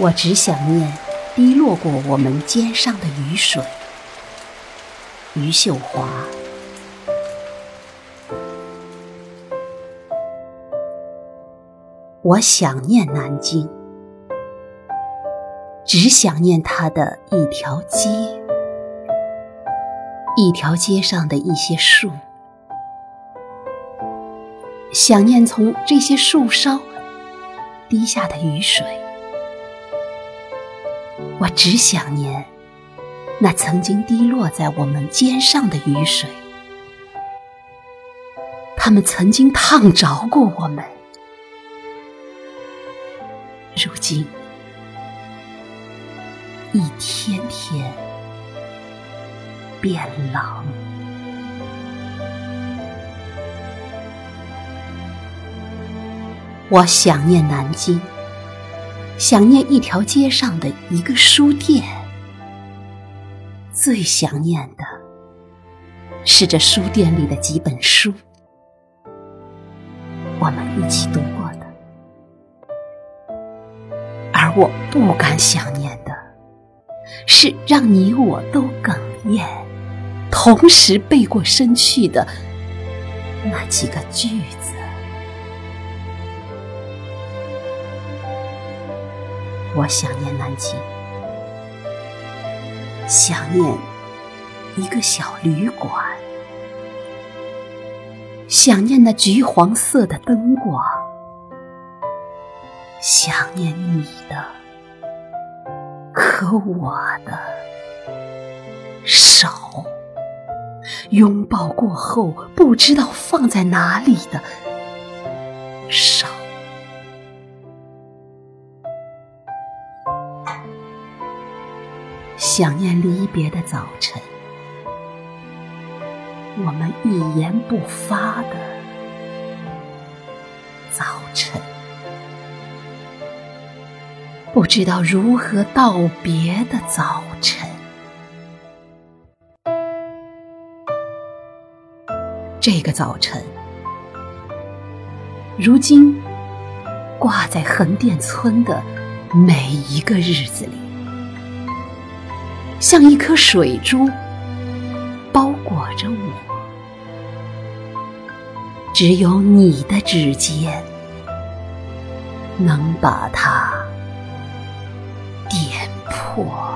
我只想念滴落过我们肩上的雨水。余秀华。我想念南京，只想念它的一条街，一条街上的一些树，想念从这些树梢滴下的雨水。我只想念那曾经滴落在我们肩上的雨水，它们曾经烫着过我们。如今，一天天变冷。我想念南京，想念一条街上的一个书店，最想念的是这书店里的几本书，我们一起读过的。而我不敢想念的，是让你我都哽咽，同时背过身去的那几个句子。我想念南京，想念一个小旅馆，想念那橘黄色的灯光，想念你的和我的手，拥抱过后不知道放在哪里的手。想念离别的早晨，我们一言不发的早晨，不知道如何道别的早晨。这个早晨，如今挂在横店村的每一个日子里。像一颗水珠，包裹着我。只有你的指尖，能把它点破。